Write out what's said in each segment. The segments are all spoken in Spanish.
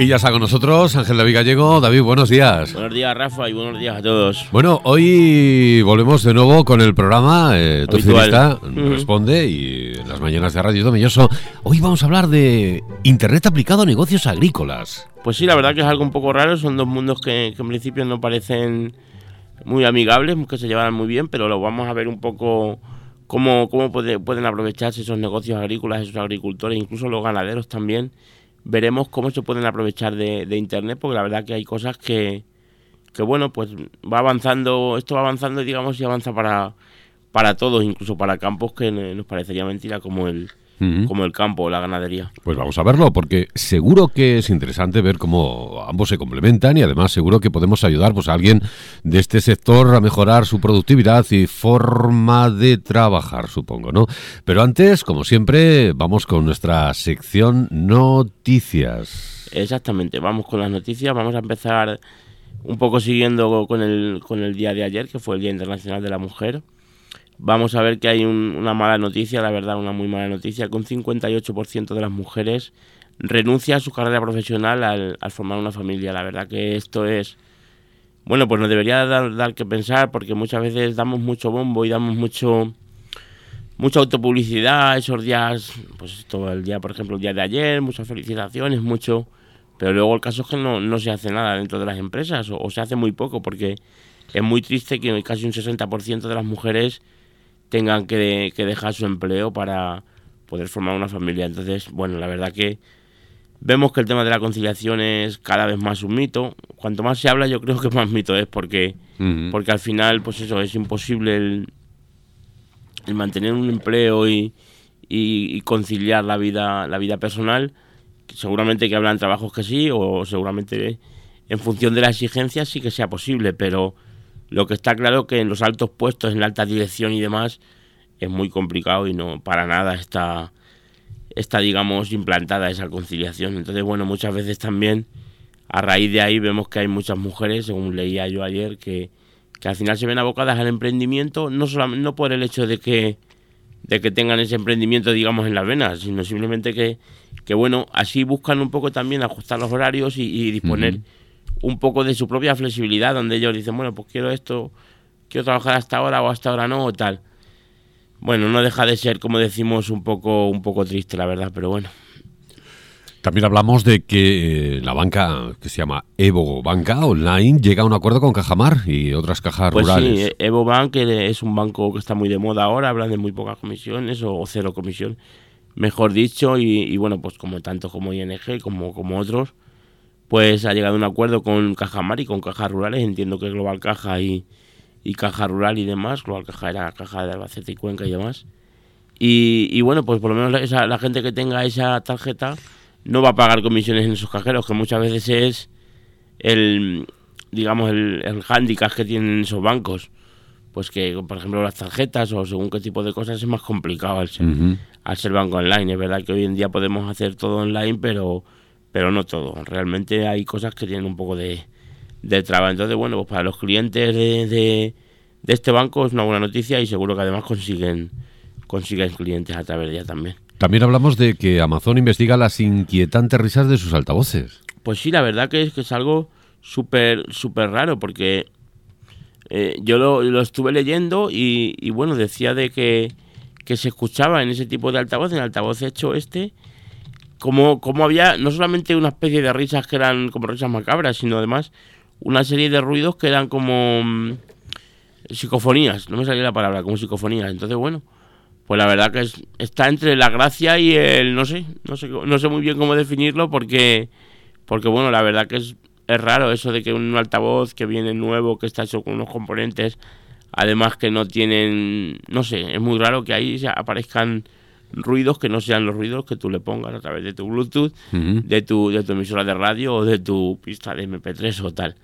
Y ya está con nosotros Ángel David Gallego. David, buenos días. Buenos días, Rafa, y buenos días a todos. Bueno, hoy volvemos de nuevo con el programa eh, Tu responde y en las mañanas de Radio Domilloso. Hoy vamos a hablar de Internet aplicado a negocios agrícolas. Pues sí, la verdad que es algo un poco raro. Son dos mundos que, en principio no parecen muy amigables, que se llevan muy bien, pero lo vamos a ver un poco cómo, cómo pueden aprovecharse esos negocios agrícolas, esos agricultores, incluso los ganaderos también veremos cómo se pueden aprovechar de, Internet, porque la verdad que hay cosas que, que, bueno, pues va avanzando, esto va avanzando, digamos, y avanza para, para todos, incluso para campos que nos parecería mentira como el, como el campo o la ganadería. Pues vamos a verlo, porque seguro que es interesante ver cómo ambos se complementan y además seguro que podemos ayudar pues, a alguien de este sector a mejorar su productividad y forma de trabajar, supongo, ¿no? Pero antes, como siempre, vamos con nuestra sección noticias. Exactamente, vamos con las noticias, vamos a empezar un poco siguiendo con el, con el día de ayer, que fue el Día Internacional de la Mujer. Vamos a ver que hay una mala noticia, la verdad, una muy mala noticia, que un 58% de las mujeres renuncia a su carrera profesional al, formar una familia. La verdad que esto es, bueno, pues nos debería dar, dar, que pensar porque muchas veces damos mucho bombo y damos mucho mucha autopublicidad esos días, pues todo el día, por ejemplo, el día de ayer, muchas felicitaciones, mucho, pero luego el caso es que no, no se hace nada dentro de las empresas o, o se hace muy poco porque es muy triste que casi un 60% de las mujeres tengan que, dejar su empleo para poder formar una familia. Entonces, bueno, la verdad que vemos que el tema de la conciliación es cada vez más un mito. Cuanto más se habla, yo creo que más mito es porque, porque al final, pues eso, es imposible el, mantener un empleo y, y, conciliar la vida, la vida personal. Seguramente que hablan trabajos que sí, o seguramente en función de la exigencia sí que sea posible, pero lo que está claro que en los altos puestos, en la alta dirección y demás, es muy complicado y no para nada está, está digamos, implantada esa conciliación. Entonces, bueno, muchas veces también a raíz de ahí vemos que hay muchas mujeres, según leía yo ayer, que, que al final se ven abocadas al emprendimiento, no, solamente, no por el hecho de que, de que tengan ese emprendimiento, digamos, en las venas, sino simplemente que, que bueno, así buscan un poco también ajustar los horarios y, disponer un poco de su propia flexibilidad, donde ellos dicen, bueno, pues quiero esto, quiero trabajar hasta ahora o hasta ahora no, o tal. Bueno, no deja de ser, como decimos, un poco, un poco triste, la verdad, pero bueno. También hablamos de que eh, la banca que se llama Evo Banca Online llega a un acuerdo con Cajamar y otras cajas pues rurales. Sí, Evo Bank es un banco que está muy de moda ahora, hablan de muy pocas comisiones o, cero comisión, mejor dicho, y, bueno, pues como tanto como ING como, como otros, pues ha llegado a un acuerdo con Caja Mar y con cajas rurales, entiendo que Global Caja y, Caja Rural y demás, Global Caja era Caja de Albacete y Cuenca y demás. Y, bueno, pues por lo menos la gente que tenga esa tarjeta no va a pagar comisiones en esos cajeros, que muchas veces es el, digamos, el, el hándicap que tienen esos bancos. Pues que, por ejemplo, las tarjetas o según qué tipo de cosas es más complicado al ser, al ser banco online. Es verdad que hoy en día podemos hacer todo online, pero pero no todo. Realmente hay cosas que tienen un poco de, de traba. Entonces, bueno, pues para los clientes de, de, este banco es una buena noticia y seguro que además consiguen, consiguen clientes a través de ella también. También hablamos de que Amazon investiga las inquietantes risas de sus altavoces. Pues sí, la verdad que es que es algo súper súper raro porque eh, yo lo, lo, estuve leyendo y, y, bueno, decía de que, que se escuchaba en ese tipo de altavoz, en el altavoz hecho este, como, como había no solamente una especie de risas que eran como risas macabras, sino además una serie de ruidos que eran como mm, psicofonías, no me salía la palabra, como psicofonías. Entonces, bueno, pues la verdad que está entre la gracia y el, no sé, no sé, no sé muy bien cómo definirlo porque, porque bueno, la verdad que es, es raro eso de que un altavoz que viene nuevo, que está hecho con unos componentes, además que no tienen, no sé, es muy raro que ahí aparezcan ruidos que no sean los ruidos que tú le pongas a través de tu Bluetooth, de, tu, de tu emisora de radio o de tu pista de MP3 o tal.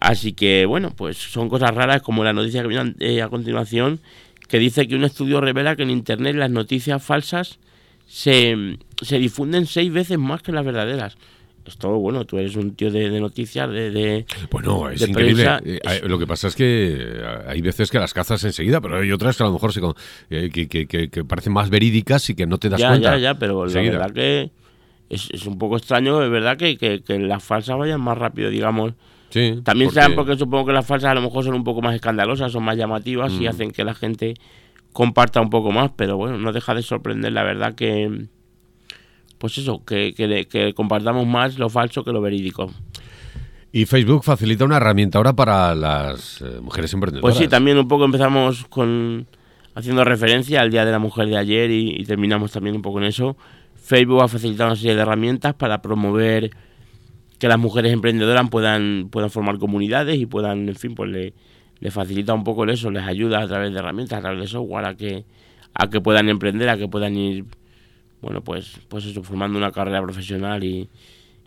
Así que, bueno, pues son cosas raras como la noticia que viene eh, a continuación, que dice que un estudio revela que en Internet las noticias falsas se, se difunden seis veces más que las verdaderas esto, bueno, tú eres un tío de, noticias, de, Bueno, es increíble. Eh, lo que pasa es que eh, hay veces que las cazas enseguida, pero hay otras que a lo mejor se, eh, que, que, parecen más verídicas y que no te das cuenta. Ya, ya, pero la verdad que es, un poco extraño, es verdad, que, que, las falsas vayan más rápido, digamos. Sí, También porque... porque supongo que las falsas a lo mejor son un poco más escandalosas, son más llamativas y mm. hacen que la gente comparta un poco más, pero bueno, no deja de sorprender, la verdad que, pues eso, que, que, compartamos más lo falso que lo verídico. Y Facebook facilita una herramienta ahora para las eh, mujeres emprendedoras. Pues sí, también un poco empezamos con haciendo referencia al Día de la Mujer de ayer y, terminamos también un poco en eso. Facebook ha facilitado una serie de herramientas para promover que las mujeres emprendedoras puedan, puedan formar comunidades y puedan, en fin, pues le, le facilita un poco eso, les ayuda a través de herramientas, a través de software, a que, a que puedan emprender, a que puedan ir, bueno, pues, pues eso, formando una carrera profesional y,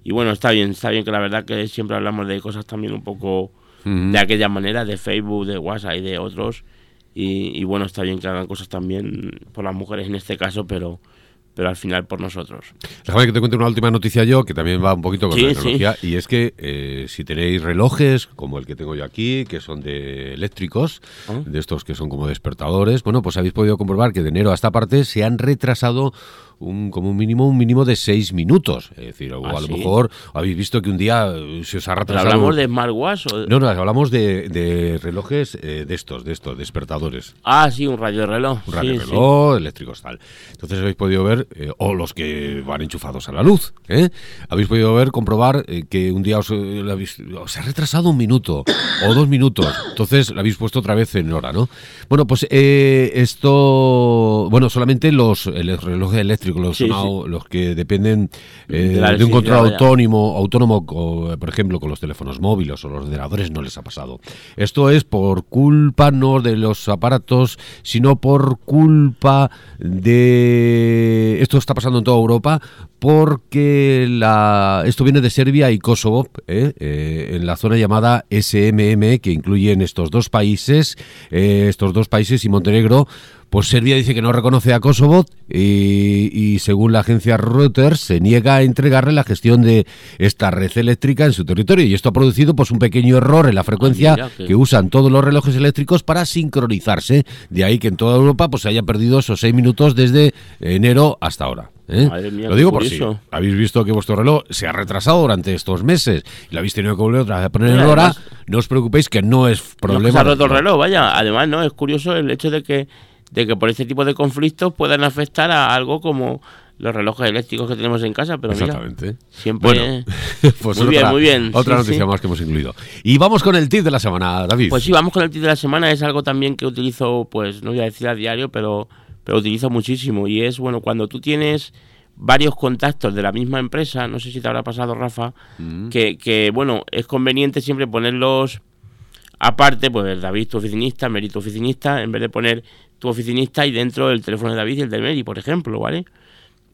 y bueno, está bien, está bien que la verdad que siempre hablamos de cosas también un poco de aquella manera, de Facebook, de WhatsApp y de otros, y, y, bueno, está bien que hagan cosas también por las mujeres en este caso, pero pero al final por nosotros. Déjame que te cuente una última noticia yo, que también va un poquito con la tecnología, y es que eh, si tenéis relojes, como el que tengo yo aquí, que son de eléctricos, ah. de estos que son como despertadores, bueno, pues habéis podido comprobar que de enero a esta parte se han retrasado un, como un mínimo un mínimo de seis minutos. Es decir, o ¿Ah, a lo mejor habéis visto que un día se os ha retrasado. ¿Hablamos de smartwatch? No, no, hablamos de, relojes eh, de estos, de estos, despertadores. Ah, sí, un radio de reloj. Un radio de reloj, eléctricos, tal. Entonces habéis podido ver, eh, o los que van enchufados a la luz, habéis podido ver, comprobar que un día os, ha retrasado un minuto o dos minutos. Entonces lo habéis puesto otra vez en hora, ¿no? Bueno, pues esto, bueno, solamente los el reloj eléctrico los, que dependen eh, de, un control autónomo, autónomo por ejemplo, con los teléfonos móviles o los ordenadores, no les ha pasado. Esto es por culpa no de los aparatos, sino por culpa de... Esto está pasando en toda Europa porque la, esto viene de Serbia y Kosovo, ¿eh? Eh, en la zona llamada SMM, que incluyen estos dos países, estos dos países y Montenegro, pues Serbia dice que no reconoce a Kosovo y, según la agencia Reuters se niega a entregarle la gestión de esta red eléctrica en su territorio y esto ha producido pues un pequeño error en la frecuencia ah, que... usan todos los relojes eléctricos para sincronizarse. De ahí que en toda Europa pues se haya perdido esos seis minutos desde enero hasta ahora. ¿Eh? lo digo por si habéis visto que vuestro reloj se ha retrasado durante estos meses y lo habéis tenido que volver otra vez a poner en hora, no os preocupéis que no es problema. No se ha roto el reloj, vaya. Además, no es curioso el hecho de que de que por este tipo de conflictos puedan afectar a algo como los relojes eléctricos que tenemos en casa, pero Exactamente. siempre bueno, pues muy bien, muy bien. Otra noticia más que hemos incluido. Y vamos con el tip de la semana, David. Pues sí, vamos con el tip de la semana, es algo también que utilizo, pues no voy a decir a diario, pero pero utilizo muchísimo y es bueno, cuando tú tienes varios contactos de la misma empresa, no sé si te habrá pasado, Rafa, mm. que, que bueno, es conveniente siempre ponerlos aparte, pues David tu oficinista, Mérito oficinista, en vez de poner tu oficinista y dentro el teléfono de David y el de Mary, por ejemplo, ¿vale?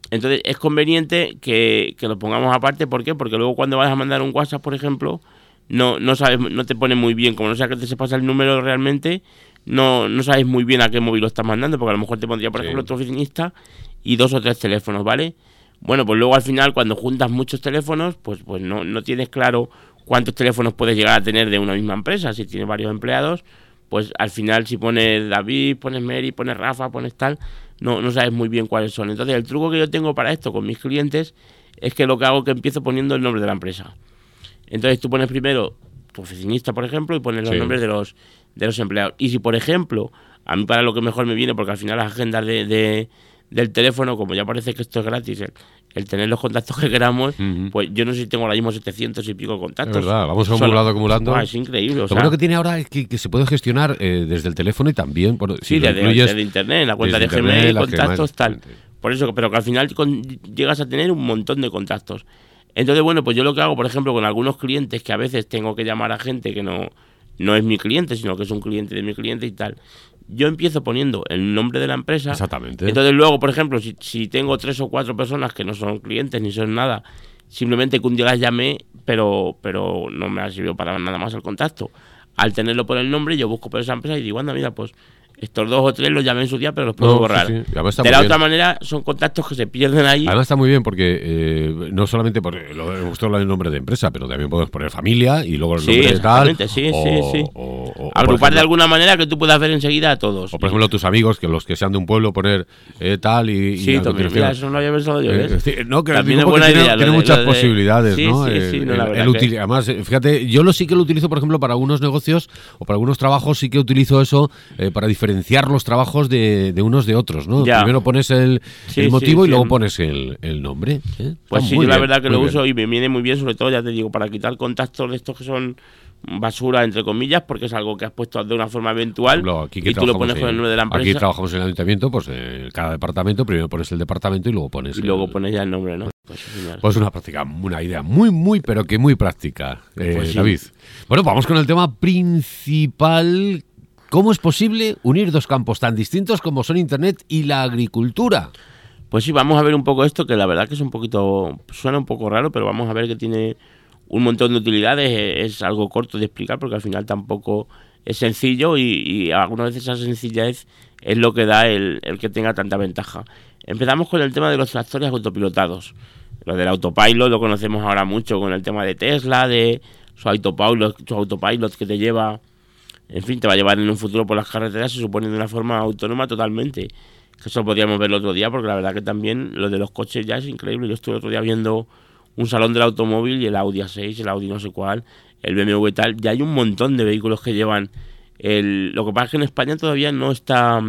Entonces es conveniente que, lo pongamos aparte, ¿por qué? Porque luego cuando vas a mandar un WhatsApp, por ejemplo, no, no sabes, no te pone muy bien, como no sabes que te se pasa el número realmente, no, no sabes muy bien a qué móvil lo estás mandando, porque a lo mejor te pondría, por ejemplo, tu oficinista y dos o tres teléfonos, ¿vale? Bueno, pues luego al final, cuando juntas muchos teléfonos, pues, pues no, no tienes claro cuántos teléfonos puedes llegar a tener de una misma empresa. Si tienes varios empleados, pues al final si pones David, pones Mary, pones Rafa, pones tal, no, no sabes muy bien cuáles son. Entonces el truco que yo tengo para esto con mis clientes es que lo que hago es que empiezo poniendo el nombre de la empresa. Entonces tú pones primero tu oficinista, por ejemplo, y pones los nombres de los, de los empleados. Y si, por ejemplo, a mí para lo que mejor me viene, porque al final las agendas de del teléfono, como ya parece que esto es gratis, el, tener los contactos que queramos, pues yo no sé si tengo ahora mismo 700 y pico contactos. Es verdad, vamos acumulando, acumulando. Ah, es increíble. Lo bueno que tiene ahora es que, se puede gestionar eh, desde el teléfono y también. Sí, desde, internet, la cuenta de Gmail, contactos, tal. Por eso, pero que al final llegas a tener un montón de contactos. Entonces, bueno, pues yo lo que hago, por ejemplo, con algunos clientes que a veces tengo que llamar a gente que no, no es mi cliente, sino que es un cliente de mi cliente y tal yo empiezo poniendo el nombre de la empresa. Exactamente. Entonces luego, por ejemplo, si, si, tengo tres o cuatro personas que no son clientes ni son nada, simplemente que un día las llamé, pero, pero no me ha servido para nada más el contacto. Al tenerlo por el nombre, yo busco por esa empresa y digo, anda, mira, pues estos dos o tres los llamé en su día, pero los puedo borrar. De la otra manera, son contactos que se pierden ahí. Además está muy bien porque eh, no solamente por lo, hemos el nombre de empresa, pero también podemos poner familia y luego el nombre de tal. Sí, sí, sí. Agrupar de alguna manera que tú puedas ver enseguida a todos. O por ejemplo tus amigos, que los que sean de un pueblo, poner eh, tal y... Sí, eso no había pensado yo. Eh, no, que también buena idea, tiene, muchas posibilidades, ¿no? Sí, sí, no, Además, fíjate, yo lo sí que lo utilizo, por ejemplo, para algunos negocios o para algunos trabajos, sí que utilizo eso para diferenciar los trabajos de, unos de otros, ¿no? Primero pones el, motivo y luego pones el, nombre. ¿eh? Pues sí, la verdad que lo uso y me viene muy bien, sobre todo, ya te digo, para quitar contactos de estos que son basura, entre comillas, porque es algo que has puesto de una forma eventual y tú lo pones con el nombre de la empresa. Aquí trabajamos en el ayuntamiento, pues cada departamento, primero pones el departamento y luego pones Y luego pones ya el nombre, ¿no? Pues, pues, una práctica, una idea muy, muy, pero que muy práctica, eh, pues David. Bueno, vamos con el tema principal ¿Cómo es posible unir dos campos tan distintos como son Internet y la agricultura? Pues sí, vamos a ver un poco esto, que la verdad que es un poquito, suena un poco raro, pero vamos a ver que tiene un montón de utilidades, es algo corto de explicar porque al final tampoco es sencillo y, algunas veces esa sencillez es lo que da el, que tenga tanta ventaja. Empezamos con el tema de los tractores autopilotados. Lo del autopilot lo conocemos ahora mucho con el tema de Tesla, de su autopilot, su autopilot que te lleva en fin, te va a llevar en un futuro por las carreteras, se supone de una forma autónoma totalmente. Que eso podríamos ver el otro día, porque la verdad que también lo de los coches ya es increíble. Yo estuve el otro día viendo un salón del automóvil y el Audi A6, el Audi no sé cuál, el BMW y tal. Ya hay un montón de vehículos que llevan el... Lo que pasa es que en España todavía no está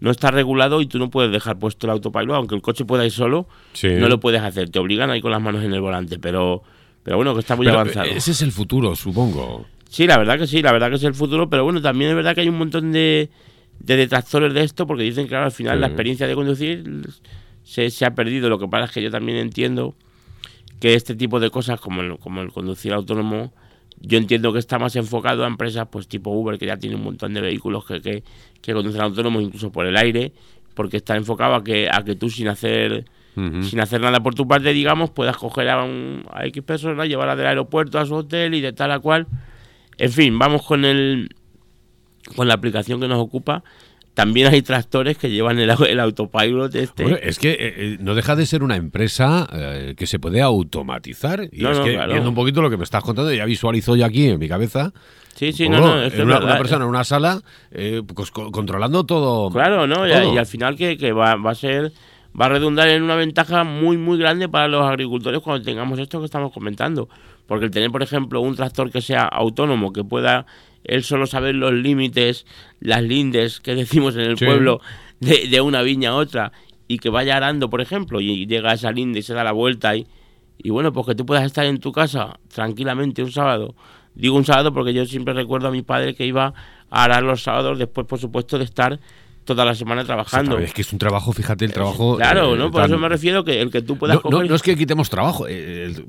no está regulado y tú no puedes dejar puesto el autopilot, aunque el coche pueda ir solo, no lo puedes hacer. Te obligan ahí con las manos en el volante, pero, pero bueno, que está muy avanzado. Ese es el futuro, supongo. Sí, la verdad que sí, la verdad que es el futuro, pero bueno, también es verdad que hay un montón de, detractores de esto porque dicen que al final la experiencia de conducir se, se, ha perdido. Lo que pasa es que yo también entiendo que este tipo de cosas como el, como el conducir autónomo, yo entiendo que está más enfocado a empresas pues tipo Uber que ya tiene un montón de vehículos que, que, que conducen autónomos incluso por el aire, porque está enfocado a que, a que tú sin hacer... sin hacer nada por tu parte, digamos, puedas coger a, un, a X personas, llevarla del aeropuerto a su hotel y de tal a cual en fin, vamos con el con la aplicación que nos ocupa. También hay tractores que llevan el, el autopilot este. es que eh, eh, no deja de ser una empresa eh, que se puede automatizar. Y es que viendo un poquito lo que me estás contando, ya visualizo yo aquí en mi cabeza. Sí, sí, no, no. Es una, persona en una sala pues, controlando todo. Claro, ¿no? Y, al final que, que va, va a ser va a redundar en una ventaja muy muy grande para los agricultores cuando tengamos esto que estamos comentando. Porque el tener, por ejemplo, un tractor que sea autónomo, que pueda él solo saber los límites, las lindes que decimos en el pueblo, de, una viña a otra, y que vaya arando, por ejemplo, y llega a esa linde y se da la vuelta y, y bueno, pues que tú puedas estar en tu casa tranquilamente un sábado. Digo un sábado porque yo siempre recuerdo a mi padre que iba a arar los sábados después, por supuesto, de estar toda la semana trabajando. Es que es un trabajo, fíjate, el trabajo. Claro, ¿no? Por eso me refiero que el que tú puedas. No, no, es que quitemos trabajo, el,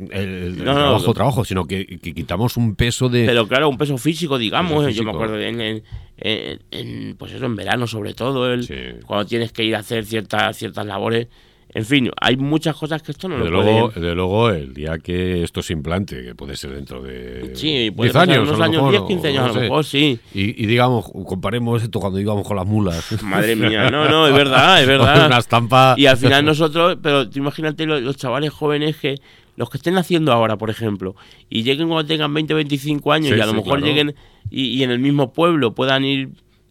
trabajo, trabajo, sino que, quitamos un peso de. Pero claro, un peso físico, digamos. Yo me acuerdo en, en, pues eso, en verano, sobre todo, el, cuando tienes que ir a hacer ciertas, ciertas labores en fin, hay muchas cosas que esto no de lo luego, De luego, el día que esto se implante, que puede ser dentro de sí, 10 años, unos años, 10, 15 años a lo mejor, sí. Y, digamos, comparemos esto cuando íbamos con las mulas. Madre mía, no, no, es verdad, es verdad. Una estampa. Y al final nosotros, pero tú imagínate los, chavales jóvenes que los que estén haciendo ahora, por ejemplo, y lleguen cuando tengan 20, 25 años y a lo mejor lleguen y, y, en el mismo pueblo puedan ir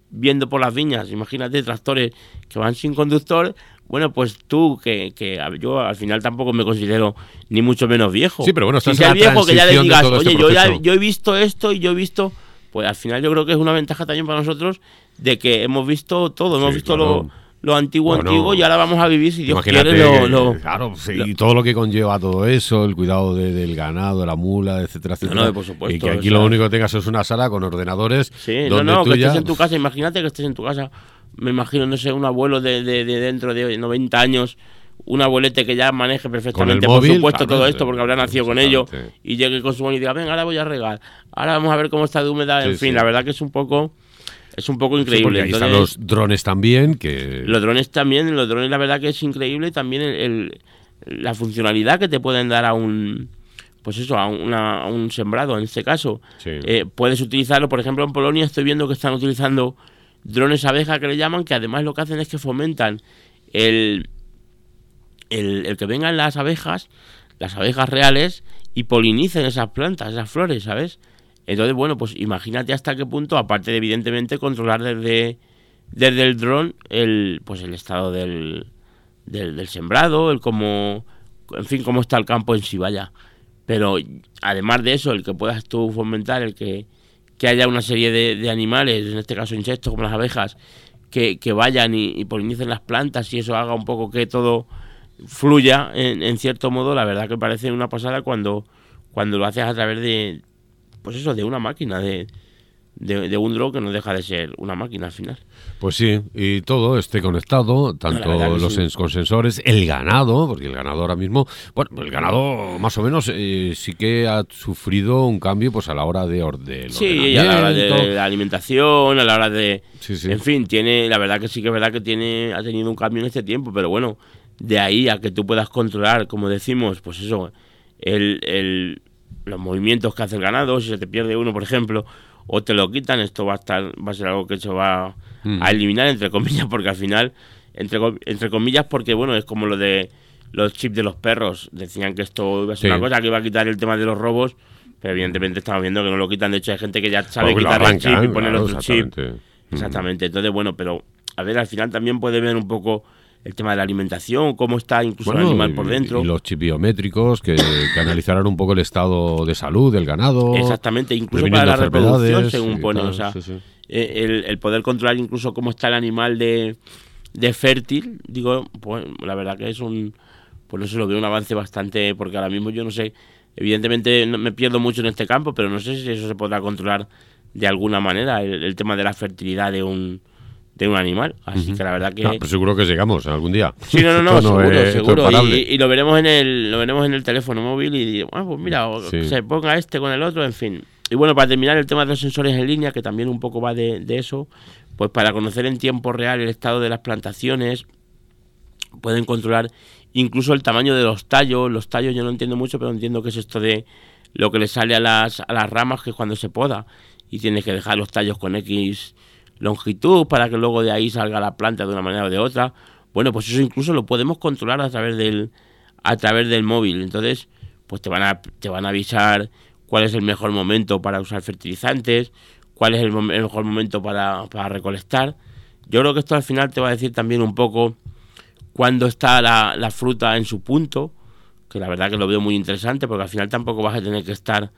viendo por las viñas, imagínate tractores que van sin conductor, bueno, pues tú, que, que, yo al final tampoco me considero ni mucho menos viejo. Sí, pero bueno, estás si viejo que ya le digas, oye, este yo, ya, yo he visto esto y yo he visto, pues al final yo creo que es una ventaja también para nosotros de que hemos visto todo, hemos visto lo, lo, antiguo, antiguo y ahora vamos a vivir, si Dios quiere, lo, Claro, y todo lo que conlleva todo eso, el cuidado del ganado, de la mula, etcétera, etcétera. No, por supuesto. Y que aquí lo único que tengas es una sala con ordenadores. Sí, no, no, que estés en tu casa, imagínate que estés en tu casa me imagino, no sé, un abuelo de, de, dentro de 90 años, un abuelete que ya maneje perfectamente, por supuesto, todo esto, porque habrá nacido con ello, y llegue con su móvil y diga, venga, ahora voy a regar, ahora vamos a ver cómo está de humedad, en fin, la verdad que es un poco... Es un poco increíble. ahí están los drones también. que Los drones también, los drones la verdad que es increíble. También el, la funcionalidad que te pueden dar a un, pues eso, a, una, un sembrado en este caso. Eh, puedes utilizarlo, por ejemplo, en Polonia estoy viendo que están utilizando drones abeja que le llaman, que además lo que hacen es que fomentan el, el, el que vengan las abejas, las abejas reales, y polinicen esas plantas, esas flores, ¿sabes? Entonces, bueno, pues imagínate hasta qué punto, aparte de evidentemente controlar desde, desde el dron el, pues el estado del, del, sembrado, el cómo, en fin, cómo está el campo en sí, vaya. Pero además de eso, el que puedas tú fomentar, el que, que haya una serie de, animales, en este caso insectos como las abejas, que, que vayan y, y, polinicen las plantas y eso haga un poco que todo fluya en, en cierto modo, la verdad que parece una pasada cuando, cuando lo haces a través de, pues eso, de una máquina, de, de, un drone que no deja de ser una máquina al final. Pues sí, y todo esté conectado, tanto los con sensores, el ganado, porque el ganado ahora mismo, bueno, el ganado más o menos eh, sí que ha sufrido un cambio pues a la hora de orden. Sí, a la hora de, la alimentación, a la hora de... En fin, tiene, la verdad que sí que es verdad que tiene, ha tenido un cambio en este tiempo, pero bueno, de ahí a que tú puedas controlar, como decimos, pues eso, el, el los movimientos que hace el ganado, si se te pierde uno, por ejemplo, o te lo quitan, esto va a estar, va a ser algo que se va mm. a eliminar, entre comillas, porque al final, entre, entre comillas, porque bueno, es como lo de los chips de los perros, decían que esto iba a ser una cosa que iba a quitar el tema de los robos, pero evidentemente estamos viendo que no lo quitan, de hecho hay gente que ya sabe quitar el chip y poner otro chip. Mm. Exactamente, entonces bueno, pero a ver, al final también puede ver un poco el tema de la alimentación, cómo está incluso el animal por dentro. Y los chips biométricos que, analizarán un poco el estado de salud del ganado. Exactamente, incluso para la reproducción, según pone. o sea, eh, El, poder controlar incluso cómo está el animal de, de fértil, digo, pues la verdad que es un. Pues no sé, lo veo un avance bastante. Porque ahora mismo yo no sé. Evidentemente me pierdo mucho en este campo, pero no sé si eso se podrá controlar de alguna manera, el tema de la fertilidad de un de un animal. Así que la verdad que. Ah, pues seguro que llegamos algún día. Sí, no, no, no, seguro, seguro. Y, lo veremos en el, lo veremos en el teléfono móvil y bueno, ah, pues mira, se ponga este con el otro, en fin. Y bueno, para terminar el tema de los sensores en línea, que también un poco va de, de eso, pues para conocer en tiempo real el estado de las plantaciones, pueden controlar incluso el tamaño de los tallos. Los tallos yo no entiendo mucho, pero entiendo que es esto de lo que le sale a las, a las ramas, que es cuando se poda y tienes que dejar los tallos con X longitud para que luego de ahí salga la planta de una manera o de otra. Bueno, pues eso incluso lo podemos controlar a través del a través del móvil. Entonces, pues te van a te van a avisar cuál es el mejor momento para usar fertilizantes, cuál es el, mejor momento para, para, recolectar. Yo creo que esto al final te va a decir también un poco cuándo está la, la fruta en su punto, que la verdad que lo veo muy interesante, porque al final tampoco vas a tener que estar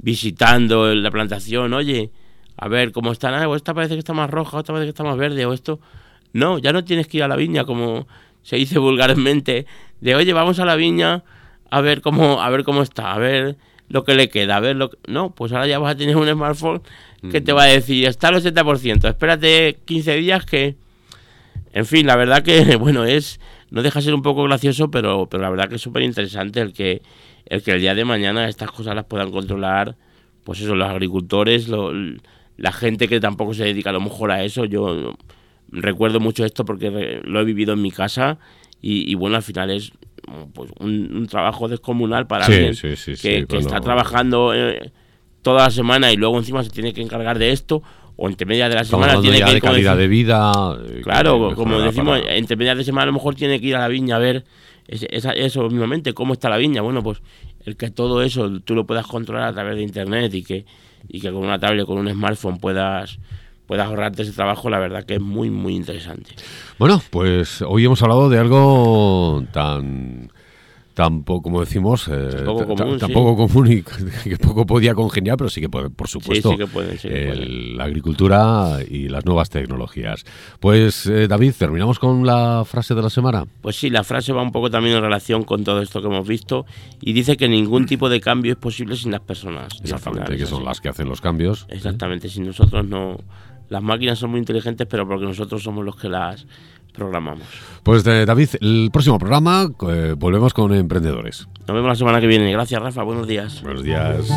visitando la plantación, oye, a ver cómo está, ah, esta parece que está más roja, esta parece que está más verde, o esto. No, ya no tienes que ir a la viña, como se dice vulgarmente, de oye, vamos a la viña a ver cómo, a ver cómo está, a ver lo que le queda, a ver lo que... No, pues ahora ya vas a tener un smartphone que te va a decir, está al 80%, espérate 15 días que... En fin, la verdad que, bueno, es... No deja de ser un poco gracioso, pero, pero la verdad que es súper interesante el que, el que el día de mañana estas cosas las puedan controlar, pues eso, los agricultores, lo, la gente que tampoco se dedica a lo mejor a eso, yo recuerdo mucho esto porque lo he vivido en mi casa y, bueno, al final es pues, un, trabajo descomunal para alguien que, está trabajando eh, toda la semana y luego encima se tiene que encargar de esto o entre medias de la semana tiene que de calidad de vida eh, claro como decimos entre medias de semana a lo mejor tiene que ir a la viña a ver eso mismamente cómo está la viña. Bueno pues el que todo eso tú lo puedas controlar a través de internet y que y que con una tablet, con un smartphone puedas puedas ahorrarte ese trabajo, la verdad que es muy, muy interesante. Bueno, pues hoy hemos hablado de algo tan tampoco, como decimos, eh, tampoco común y que poco podía congeniar, pero sí que puede, por supuesto, la agricultura y las nuevas tecnologías. Pues eh, David, terminamos con la frase de la semana. Pues sí, la frase va un poco también en relación con todo esto que hemos visto y dice que ningún tipo de cambio es posible sin las personas. Exactamente, que son las que hacen los cambios. Exactamente, si nosotros no... Las máquinas son muy inteligentes, pero porque nosotros somos los que las programamos. Pues eh, David, el próximo programa eh, volvemos con emprendedores. Nos vemos la semana que viene. Gracias, Rafa. Buenos días. Buenos días.